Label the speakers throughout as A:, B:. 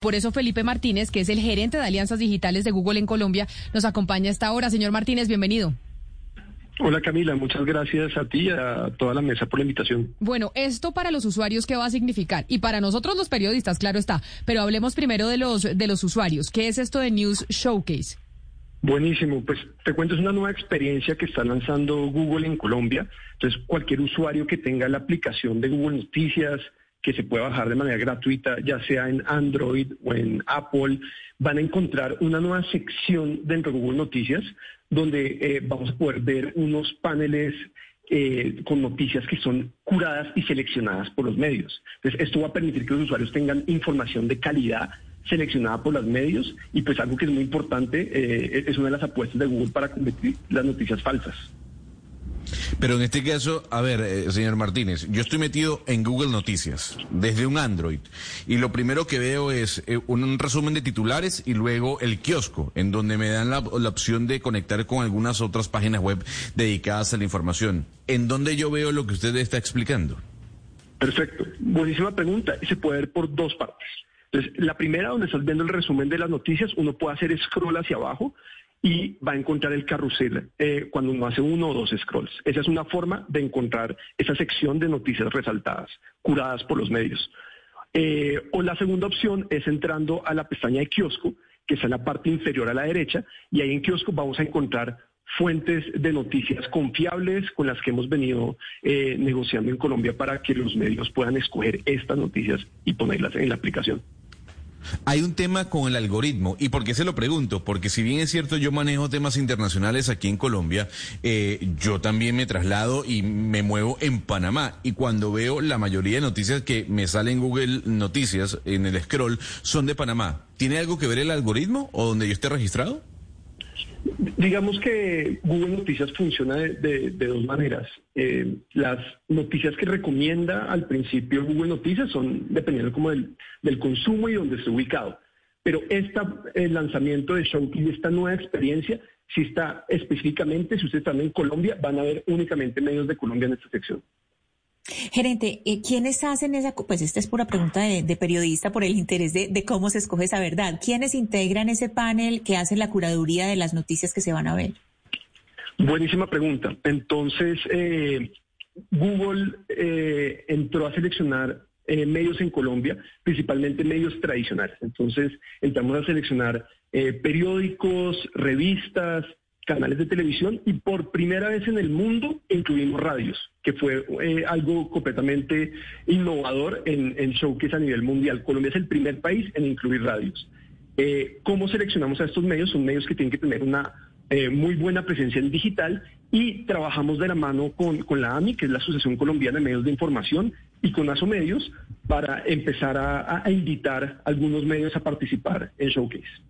A: Por eso Felipe Martínez, que es el gerente de alianzas digitales de Google en Colombia, nos acompaña a esta hora. Señor Martínez, bienvenido.
B: Hola Camila, muchas gracias a ti y a toda la mesa por la invitación.
A: Bueno, esto para los usuarios, ¿qué va a significar? Y para nosotros los periodistas, claro está. Pero hablemos primero de los, de los usuarios. ¿Qué es esto de News Showcase?
B: Buenísimo, pues te cuento, es una nueva experiencia que está lanzando Google en Colombia. Entonces, cualquier usuario que tenga la aplicación de Google Noticias, que se puede bajar de manera gratuita, ya sea en Android o en Apple, van a encontrar una nueva sección dentro de Google Noticias donde eh, vamos a poder ver unos paneles eh, con noticias que son curadas y seleccionadas por los medios. Entonces, esto va a permitir que los usuarios tengan información de calidad seleccionada por los medios y pues algo que es muy importante, eh, es una de las apuestas de Google para combatir las noticias falsas.
C: Pero en este caso, a ver, eh, señor Martínez, yo estoy metido en Google Noticias desde un Android y lo primero que veo es eh, un resumen de titulares y luego el kiosco, en donde me dan la, opción de conectar con algunas otras páginas web dedicadas a la información. ¿En dónde yo veo lo que usted está explicando?
B: Perfecto, buenísima pregunta y se puede ver por dos partes. Entonces, la primera, donde estás viendo el resumen de las noticias, uno puede hacer scroll hacia abajo y va a encontrar el carrusel eh, cuando uno hace uno o dos scrolls. Esa es una forma de encontrar esa sección de noticias resaltadas, curadas por los medios. Eh, o la segunda opción es entrando a la pestaña de kiosco, que está en la parte inferior a la derecha, y ahí en kiosco vamos a encontrar fuentes de noticias confiables con las que hemos venido eh, negociando en Colombia para que los medios puedan escoger estas noticias y ponerlas en la aplicación.
C: Hay un tema con el algoritmo. ¿Y por qué se lo pregunto? Porque si bien es cierto, yo manejo temas internacionales aquí en Colombia, eh, yo también me traslado y me muevo en Panamá. Y cuando veo la mayoría de noticias que me salen en Google Noticias, en el scroll, son de Panamá. ¿Tiene algo que ver el algoritmo o donde yo esté registrado?
B: Digamos que Google Noticias funciona de, dos maneras. Eh, las noticias que recomienda al principio Google Noticias son dependiendo como del, consumo y donde esté ubicado. Pero este el lanzamiento de Showkey, esta nueva experiencia, si está específicamente, si ustedes están en Colombia, van a ver únicamente medios de Colombia en esta sección.
D: Gerente, eh, ¿quiénes hacen esa? Pues esta es pura pregunta de, periodista por el interés de, cómo se escoge esa verdad. ¿Quiénes integran ese panel que hace la curaduría de las noticias que se van a ver?
B: Buenísima pregunta. Entonces, eh, Google eh, entró a seleccionar medios en Colombia, principalmente medios tradicionales. Entonces, entramos a seleccionar periódicos, revistas, canales de televisión y por primera vez en el mundo incluimos radios, que fue eh, algo completamente innovador en, showcase a nivel mundial. Colombia es el primer país en incluir radios. Eh, ¿Cómo seleccionamos a estos medios? Son medios que tienen que tener una eh, muy buena presencia en digital y trabajamos de la mano con, con, la AMI, que es la Asociación Colombiana de Medios de Información, y con ASO Medios para empezar a, a invitar a algunos medios a participar en Showcase.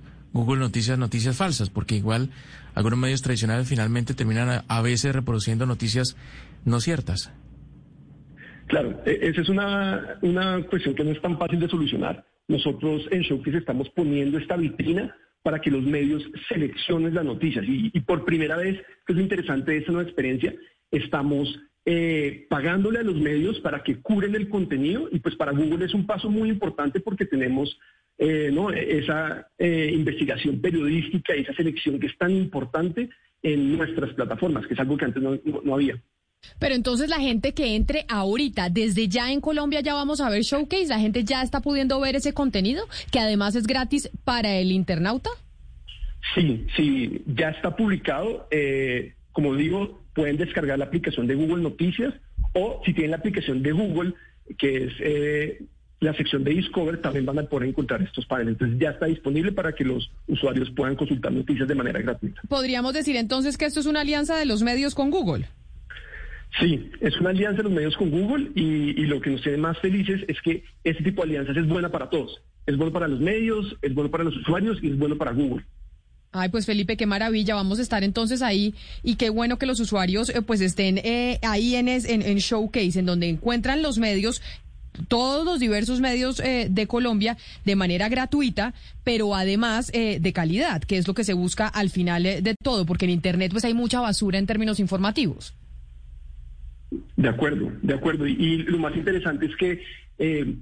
E: Google Noticias, noticias falsas, porque igual algunos medios tradicionales finalmente terminan a, veces reproduciendo noticias no ciertas.
B: Claro, e, esa es una, una cuestión que no es tan fácil de solucionar. Nosotros en Showcase estamos poniendo esta vitrina para que los medios seleccionen las noticias. Y, por primera vez, que es interesante esta nueva experiencia, estamos eh, pagándole a los medios para que cubren el contenido y pues para Google es un paso muy importante porque tenemos eh, ¿no? esa eh, investigación periodística y esa selección que es tan importante en nuestras plataformas, que es algo que antes no, había.
A: Pero entonces la gente que entre ahorita, desde ya en Colombia ya vamos a ver Showcase, la gente ya está pudiendo ver ese contenido, que además es gratis para el internauta.
B: Sí, sí, ya está publicado. Eh, como digo, pueden descargar la aplicación de Google Noticias o si tienen la aplicación de Google, que es eh, la sección de Discover, también van a poder encontrar estos paneles. Entonces ya está disponible para que los usuarios puedan consultar noticias de manera gratuita.
A: Podríamos decir entonces que esto es una alianza de los medios con Google.
B: Sí, es una alianza de los medios con Google y, y, lo que nos tiene más felices es que este tipo de alianzas es buena para todos. Es bueno para los medios, es bueno para los usuarios y es bueno para Google.
A: Ay, pues Felipe, qué maravilla. Vamos a estar entonces ahí y qué bueno que los usuarios eh, pues estén eh, ahí en, en, en, Showcase, en donde encuentran los medios todos los diversos medios eh, de Colombia de manera gratuita, pero además eh, de calidad, que es lo que se busca al final eh, de todo, porque en Internet pues hay mucha basura en términos informativos.
B: De acuerdo, de acuerdo. Y, lo más interesante es que eh,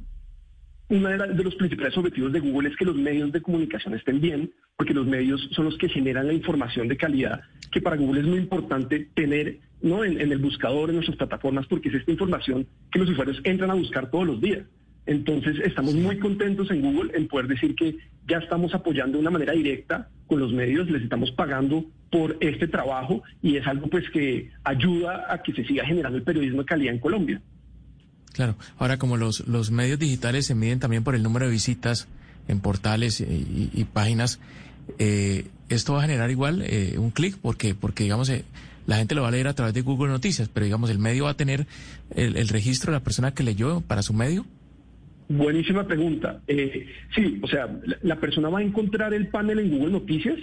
B: uno de, los principales objetivos de Google es que los medios de comunicación estén bien, porque los medios son los que generan la información de calidad, que para Google es muy importante tener ¿no? en, en el buscador, en nuestras plataformas, porque es esta información que los usuarios entran a buscar todos los días. Entonces, estamos muy contentos en Google en poder decir que ya estamos apoyando de una manera directa con los medios, les estamos pagando por este trabajo y es algo pues que ayuda a que se siga generando el periodismo de calidad en Colombia.
E: Claro, ahora como los, los medios digitales se miden también por el número de visitas en portales y, y, páginas, eh, esto va a generar igual eh, un clic porque, porque digamos, eh, la gente lo va a leer a través de Google Noticias, pero digamos, el medio va a tener el, el registro de la persona que leyó para su medio.
B: Buenísima pregunta. Eh, sí, o sea, la, la, persona va a encontrar el panel en Google Noticias,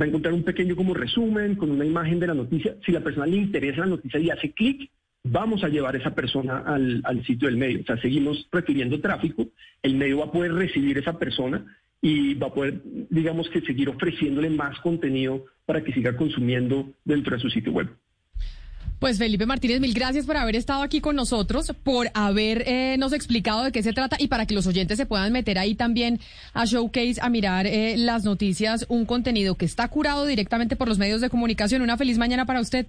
B: va a encontrar un pequeño como resumen con una imagen de la noticia. Si la persona le interesa la noticia y hace clic, vamos a llevar a esa persona al, sitio del medio. O sea, seguimos refiriendo tráfico, el medio va a poder recibir a esa persona y va a poder, digamos que, seguir ofreciéndole más contenido para que siga consumiendo dentro de su sitio web.
A: Pues Felipe Martínez, mil gracias por haber estado aquí con nosotros, por haber eh, explicado de qué se trata y para que los oyentes se puedan meter ahí también a Showcase a mirar eh, las noticias, un contenido que está curado directamente por los medios de comunicación. Una feliz mañana para usted.